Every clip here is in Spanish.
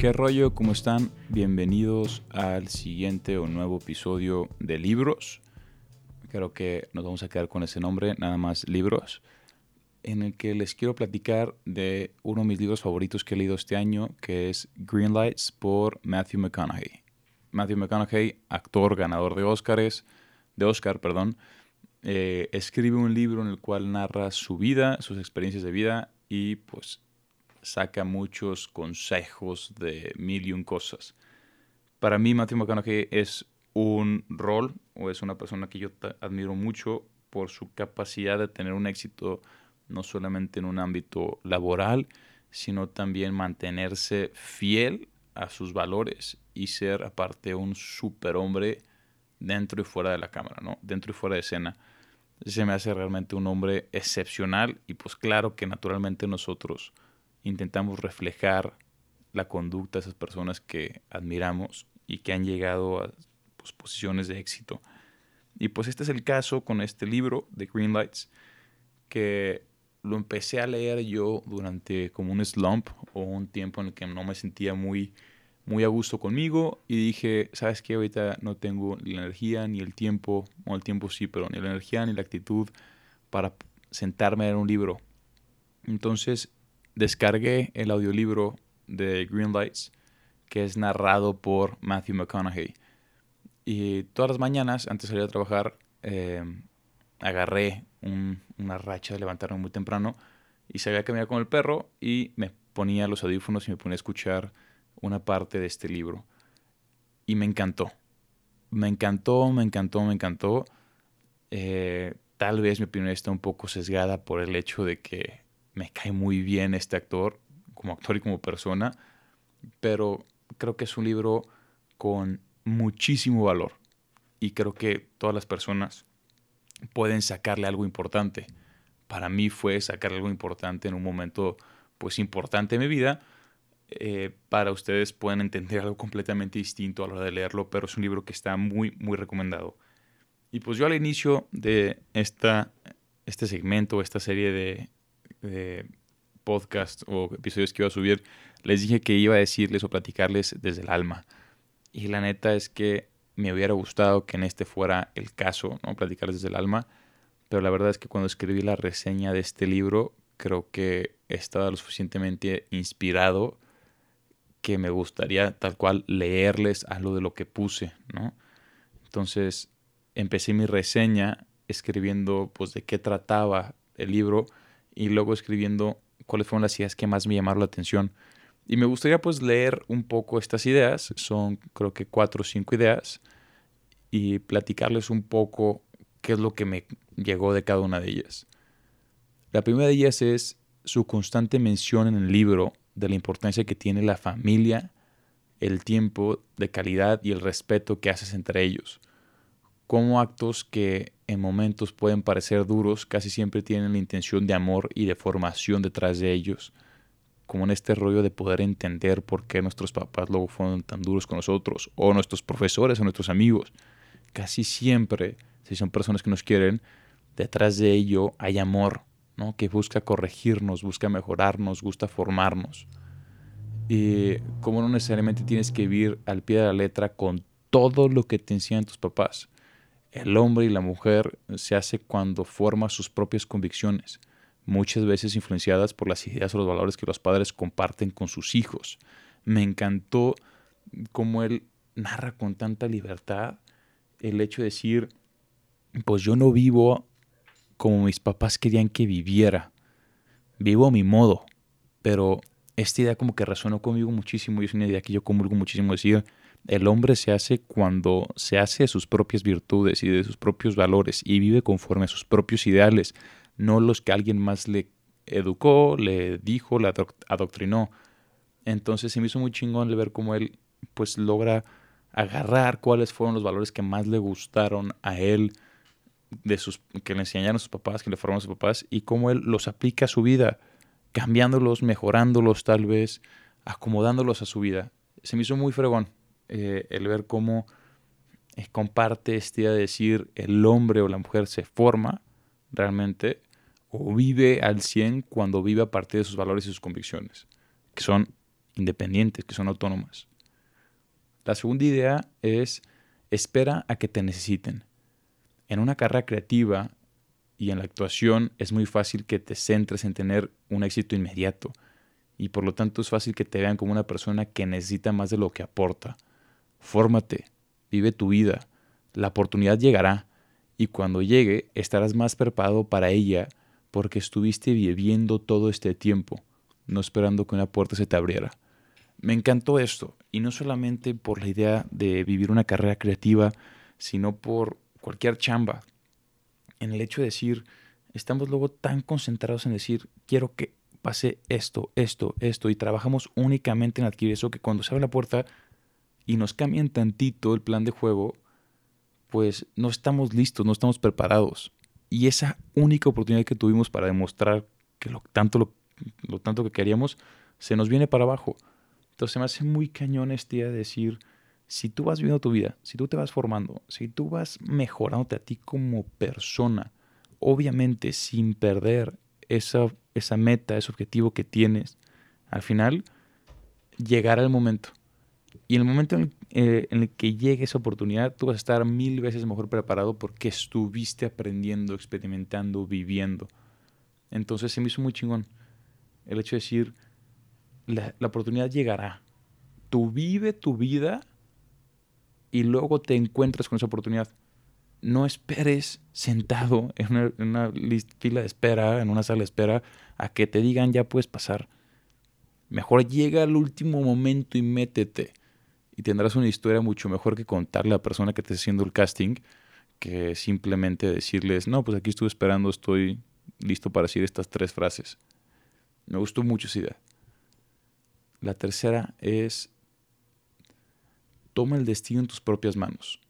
¿Qué rollo? ¿Cómo están? Bienvenidos al siguiente o nuevo episodio de Libros. Creo que nos vamos a quedar con ese nombre, nada más Libros, en el que les quiero platicar de uno de mis libros favoritos que he leído este año, que es Green Lights por Matthew McConaughey. Matthew McConaughey, actor ganador de Oscars, de Oscar, perdón, eh, escribe un libro en el cual narra su vida, sus experiencias de vida y pues saca muchos consejos de mil y un cosas. Para mí Matthew McConaughey es un rol o es una persona que yo admiro mucho por su capacidad de tener un éxito no solamente en un ámbito laboral, sino también mantenerse fiel a sus valores y ser aparte un superhombre dentro y fuera de la cámara, ¿no? Dentro y fuera de escena. Se me hace realmente un hombre excepcional y pues claro que naturalmente nosotros intentamos reflejar la conducta de esas personas que admiramos y que han llegado a pues, posiciones de éxito. Y pues este es el caso con este libro de Green Lights, que lo empecé a leer yo durante como un slump o un tiempo en el que no me sentía muy, muy a gusto conmigo y dije, ¿sabes qué? Ahorita no tengo ni la energía ni el tiempo, o el tiempo sí, pero ni la energía ni la actitud para sentarme a leer un libro. Entonces descargué el audiolibro de Green Lights, que es narrado por Matthew McConaughey. Y todas las mañanas, antes de salir a trabajar, eh, agarré una racha de levantarme muy temprano y salía a caminar con el perro y me ponía los audífonos y me ponía a escuchar una parte de este libro. Y me encantó. Me encantó, me encantó, me encantó. Eh, tal vez mi opinión está un poco sesgada por el hecho de que me cae muy bien este actor, como actor y como persona, pero creo que es un libro con muchísimo valor y creo que todas las personas pueden sacarle algo importante. Para mí fue sacarle algo importante en un momento pues importante en mi vida. Eh, para ustedes pueden entender algo completamente distinto a la hora de leerlo, pero es un libro que está muy, muy recomendado. Y pues yo al inicio de esta, este segmento, esta serie de, de podcast o episodios que iba a subir, les dije que iba a decirles o platicarles desde el alma. Y la neta es que me hubiera gustado que en este fuera el caso, ¿no? Platicarles desde el alma. Pero la verdad es que cuando escribí la reseña de este libro, creo que estaba lo suficientemente inspirado que me gustaría tal cual leerles algo de lo que puse, ¿no? Entonces empecé mi reseña escribiendo pues de qué trataba el libro y luego escribiendo cuáles fueron las ideas que más me llamaron la atención. Y me gustaría pues leer un poco estas ideas, son creo que cuatro o cinco ideas, y platicarles un poco qué es lo que me llegó de cada una de ellas. La primera de ellas es su constante mención en el libro de la importancia que tiene la familia, el tiempo de calidad y el respeto que haces entre ellos. Como actos que en momentos pueden parecer duros, casi siempre tienen la intención de amor y de formación detrás de ellos como en este rollo de poder entender por qué nuestros papás luego fueron tan duros con nosotros, o nuestros profesores o nuestros amigos. Casi siempre, si son personas que nos quieren, detrás de ello hay amor, ¿no? que busca corregirnos, busca mejorarnos, busca formarnos. Y como no necesariamente tienes que vivir al pie de la letra con todo lo que te enseñan tus papás. El hombre y la mujer se hace cuando forma sus propias convicciones muchas veces influenciadas por las ideas o los valores que los padres comparten con sus hijos. Me encantó cómo él narra con tanta libertad el hecho de decir, pues yo no vivo como mis papás querían que viviera, vivo a mi modo, pero esta idea como que resonó conmigo muchísimo y es una idea que yo comulgo muchísimo, decir, el hombre se hace cuando se hace de sus propias virtudes y de sus propios valores y vive conforme a sus propios ideales, no los que alguien más le educó, le dijo, le adoctrinó. Entonces se me hizo muy chingón ver cómo él pues logra agarrar cuáles fueron los valores que más le gustaron a él, de sus, que le enseñaron a sus papás, que le formaron a sus papás, y cómo él los aplica a su vida, cambiándolos, mejorándolos tal vez, acomodándolos a su vida. Se me hizo muy fregón eh, el ver cómo eh, comparte esta idea de decir el hombre o la mujer se forma realmente o vive al 100 cuando vive a partir de sus valores y sus convicciones, que son independientes, que son autónomas. La segunda idea es espera a que te necesiten. En una carrera creativa y en la actuación es muy fácil que te centres en tener un éxito inmediato y por lo tanto es fácil que te vean como una persona que necesita más de lo que aporta. Fórmate, vive tu vida, la oportunidad llegará y cuando llegue estarás más preparado para ella porque estuviste viviendo todo este tiempo, no esperando que una puerta se te abriera. Me encantó esto, y no solamente por la idea de vivir una carrera creativa, sino por cualquier chamba. En el hecho de decir, estamos luego tan concentrados en decir, quiero que pase esto, esto, esto, y trabajamos únicamente en adquirir eso, que cuando se abre la puerta y nos cambian tantito el plan de juego, pues no estamos listos, no estamos preparados. Y esa única oportunidad que tuvimos para demostrar que lo tanto, lo, tanto que queríamos, se nos viene para abajo. Entonces me hace muy cañón este día de decir, si tú vas viviendo tu vida, si tú te vas formando, si tú vas mejorándote a ti como persona, obviamente sin perder esa, esa meta, ese objetivo que tienes, al final llegará el momento. Y en el momento en el, eh, en el, que llegue esa oportunidad, tú vas a estar mil veces mejor preparado porque estuviste aprendiendo, experimentando, viviendo. Entonces se me hizo muy chingón el hecho de decir, la, la oportunidad llegará. Tú vive tu vida y luego te encuentras con esa oportunidad. No esperes sentado en una, en una fila de espera, en una sala de espera, a que te digan ya puedes pasar. Mejor llega al último momento y métete y tendrás una historia mucho mejor que contarle a la persona que te está haciendo el casting que simplemente decirles, no, pues aquí estuve esperando, estoy listo para decir estas tres frases. Me gustó mucho esa idea. La tercera es, toma el destino en tus propias manos.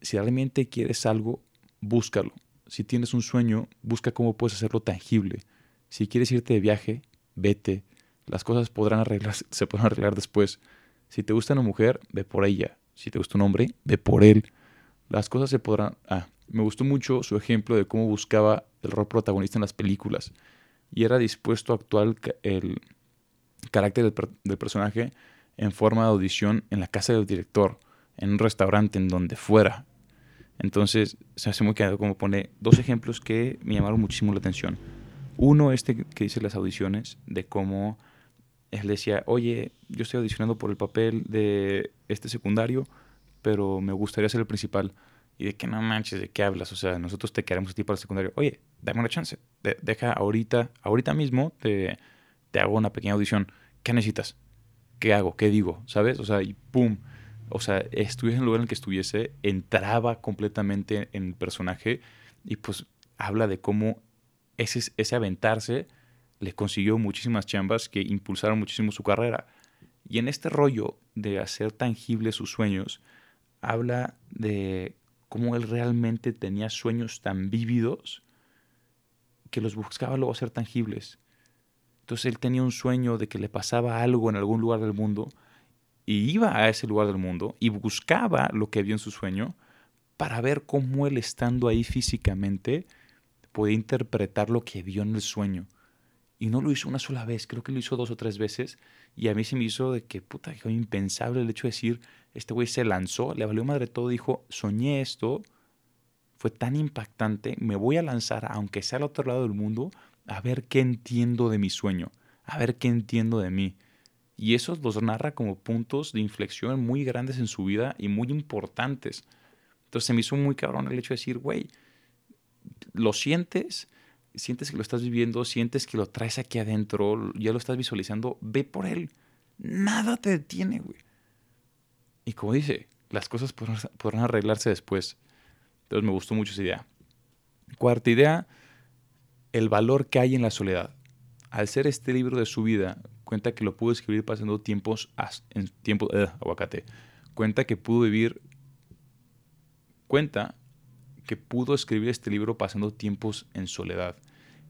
Si realmente quieres algo, búscalo. Si tienes un sueño, busca cómo puedes hacerlo tangible. Si quieres irte de viaje, vete. Las cosas podrán arreglar, se podrán arreglar después. Si te gusta una mujer, ve por ella. Si te gusta un hombre, ve por él. Las cosas se podrán... Ah, me gustó mucho su ejemplo de cómo buscaba el rol protagonista en las películas. Y era dispuesto a actuar el carácter del, personaje en forma de audición en la casa del director, en un restaurante, en donde fuera. Entonces, se hace muy claro como pone dos ejemplos que me llamaron muchísimo la atención. Uno, este que dice las audiciones, de cómo él decía, oye, yo estoy audicionando por el papel de este secundario, pero me gustaría ser el principal. Y de que no manches, ¿de qué hablas? O sea, nosotros te queremos a ti para el secundario. Oye, dame una chance. deja ahorita, ahorita mismo te, te hago una pequeña audición. ¿Qué necesitas? ¿Qué hago? ¿Qué digo? ¿Sabes? O sea, y pum. O sea, estuviese en el lugar en el que estuviese, entraba completamente en el personaje y pues habla de cómo ese, ese aventarse le consiguió muchísimas chambas que impulsaron muchísimo su carrera. Y en este rollo de hacer tangibles sus sueños, habla de cómo él realmente tenía sueños tan vívidos que los buscaba luego ser tangibles. Entonces él tenía un sueño de que le pasaba algo en algún lugar del mundo y iba a ese lugar del mundo y buscaba lo que vio en su sueño para ver cómo él estando ahí físicamente podía interpretar lo que vio en el sueño. Y no lo hizo una sola vez, creo que lo hizo dos o tres veces. Y a mí se me hizo de que, puta, fue impensable el hecho de decir, este güey se lanzó, le valió madre todo, dijo, soñé esto, fue tan impactante, me voy a lanzar, aunque sea al otro lado del mundo, a ver qué entiendo de mi sueño, a ver qué entiendo de mí. Y eso los narra como puntos de inflexión muy grandes en su vida y muy importantes. Entonces se me hizo muy cabrón el hecho de decir, güey, lo sientes, sientes que lo estás viviendo, sientes que lo traes aquí adentro, ya lo estás visualizando, ve por él. Nada te detiene, güey. Y como dice, las cosas podrán, arreglarse después. Entonces me gustó mucho esa idea. Cuarta idea, el valor que hay en la soledad. Al ser este libro de su vida, cuenta que lo pudo escribir pasando tiempos en tiempo eh, aguacate. Cuenta que pudo vivir cuenta que pudo escribir este libro pasando tiempos en soledad.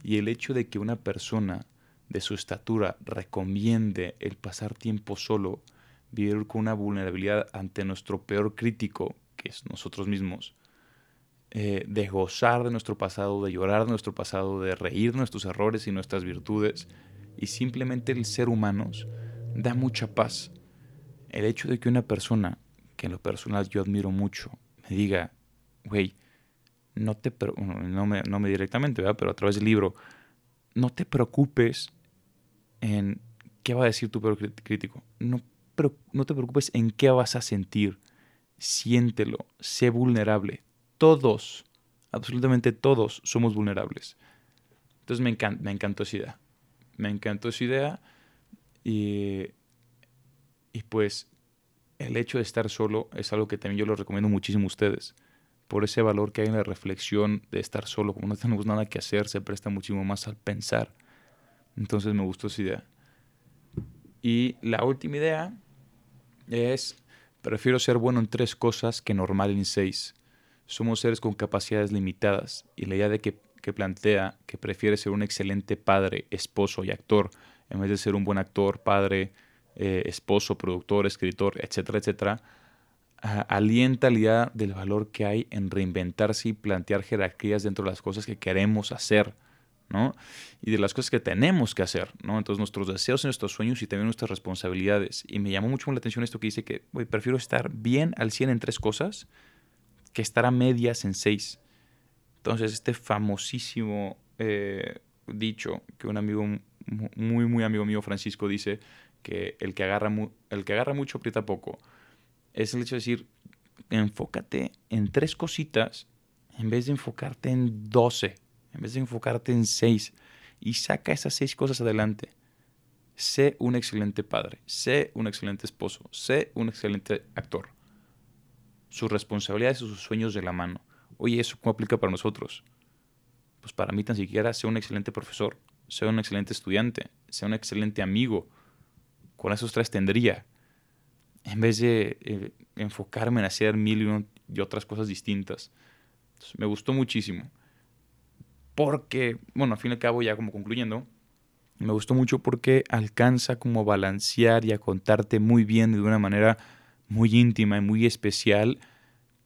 Y el hecho de que una persona de su estatura recomiende el pasar tiempo solo, vivir con una vulnerabilidad ante nuestro peor crítico, que es nosotros mismos, eh, de gozar de nuestro pasado, de llorar de nuestro pasado, de reír nuestros errores y nuestras virtudes, y simplemente el ser humanos, da mucha paz. El hecho de que una persona, que en lo personal yo admiro mucho, me diga, güey, no te, no me, no me directamente, ¿verdad? pero a través del libro, no te preocupes en qué va a decir tu peor crítico. No, pero no te preocupes en qué vas a sentir. Siéntelo, sé vulnerable. Todos, absolutamente todos somos vulnerables. Entonces me, me encantó esa idea. Me encantó esa idea y, y pues el hecho de estar solo es algo que también yo lo recomiendo muchísimo a ustedes. Por ese valor que hay en la reflexión de estar solo, como no tenemos nada que hacer, se presta muchísimo más al pensar. Entonces me gustó esa idea. Y la última idea es, prefiero ser bueno en tres cosas que normal en seis. Somos seres con capacidades limitadas y la idea de que, plantea que prefiere ser un excelente padre, esposo y actor, en vez de ser un buen actor, padre, eh, esposo, productor, escritor, etcétera, etcétera, alienta la idea del valor que hay en reinventarse y plantear jerarquías dentro de las cosas que queremos hacer ¿no? Y de las cosas que tenemos que hacer, ¿no? Entonces nuestros deseos nuestros sueños y también nuestras responsabilidades. Y me llamó mucho la atención esto que dice que, prefiero estar bien al 100 en tres cosas que estar a medias en seis. Entonces este famosísimo eh, dicho que un amigo, muy, muy amigo mío, Francisco, dice que el que agarra, el que agarra mucho aprieta poco. Es el hecho de decir, enfócate en tres cositas en vez de enfocarte en doce en vez de enfocarte en seis y saca esas seis cosas adelante. Sé un excelente padre, sé un excelente esposo, sé un excelente actor. Sus responsabilidades y sus sueños de la mano. Oye, ¿eso cómo aplica para nosotros? Pues para mí tan siquiera sé un excelente profesor, sé un excelente estudiante, sé un excelente amigo. Con esos tres tendría. En vez de eh, enfocarme en hacer mil y, otras cosas distintas. me gustó muchísimo porque, bueno, al fin y al cabo, ya como concluyendo, me gustó mucho porque alcanza como a balancear y a contarte muy bien de una manera muy íntima y muy especial,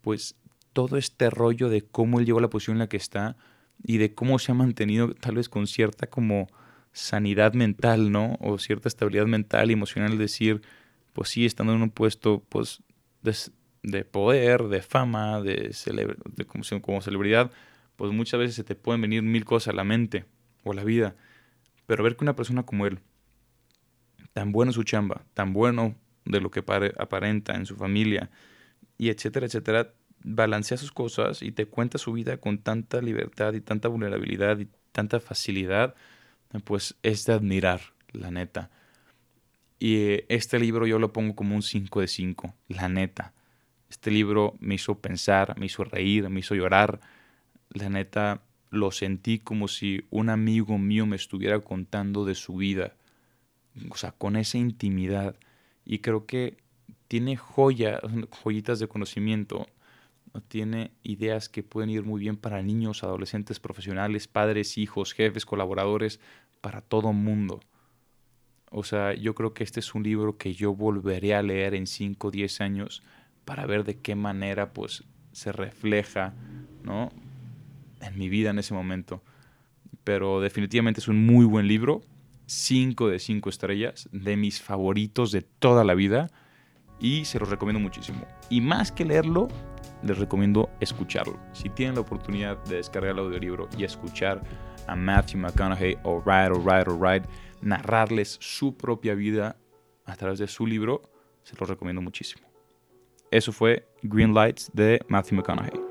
pues todo este rollo de cómo él llegó a la posición en la que está y de cómo se ha mantenido tal vez con cierta como sanidad mental, ¿no? O cierta estabilidad mental y emocional, es decir, pues sí, estando en un puesto pues de, poder, de fama, de, de como, como celebridad, pues muchas veces se te pueden venir mil cosas a la mente o a la vida. Pero ver que una persona como él, tan bueno en su chamba, tan bueno de lo que aparenta en su familia, y etcétera, etcétera, balancea sus cosas y te cuenta su vida con tanta libertad y tanta vulnerabilidad y tanta facilidad, pues es de admirar, la neta. Y eh, este libro yo lo pongo como un 5 de 5, la neta. Este libro me hizo pensar, me hizo reír, me hizo llorar, la neta lo sentí como si un amigo mío me estuviera contando de su vida, o sea, con esa intimidad. Y creo que tiene joyas, joyitas de conocimiento, tiene ideas que pueden ir muy bien para niños, adolescentes, profesionales, padres, hijos, jefes, colaboradores, para todo mundo. O sea, yo creo que este es un libro que yo volveré a leer en 5 o 10 años para ver de qué manera pues se refleja, ¿no? en mi vida en ese momento. Pero definitivamente es un muy buen libro. 5 de 5 estrellas, de mis favoritos de toda la vida. Y se los recomiendo muchísimo. Y más que leerlo, les recomiendo escucharlo. Si tienen la oportunidad de descargar el audiolibro y escuchar a Matthew McConaughey, o Alright, Alright, narrarles su propia vida a través de su libro, se los recomiendo muchísimo. Eso fue Green Lights de Matthew McConaughey.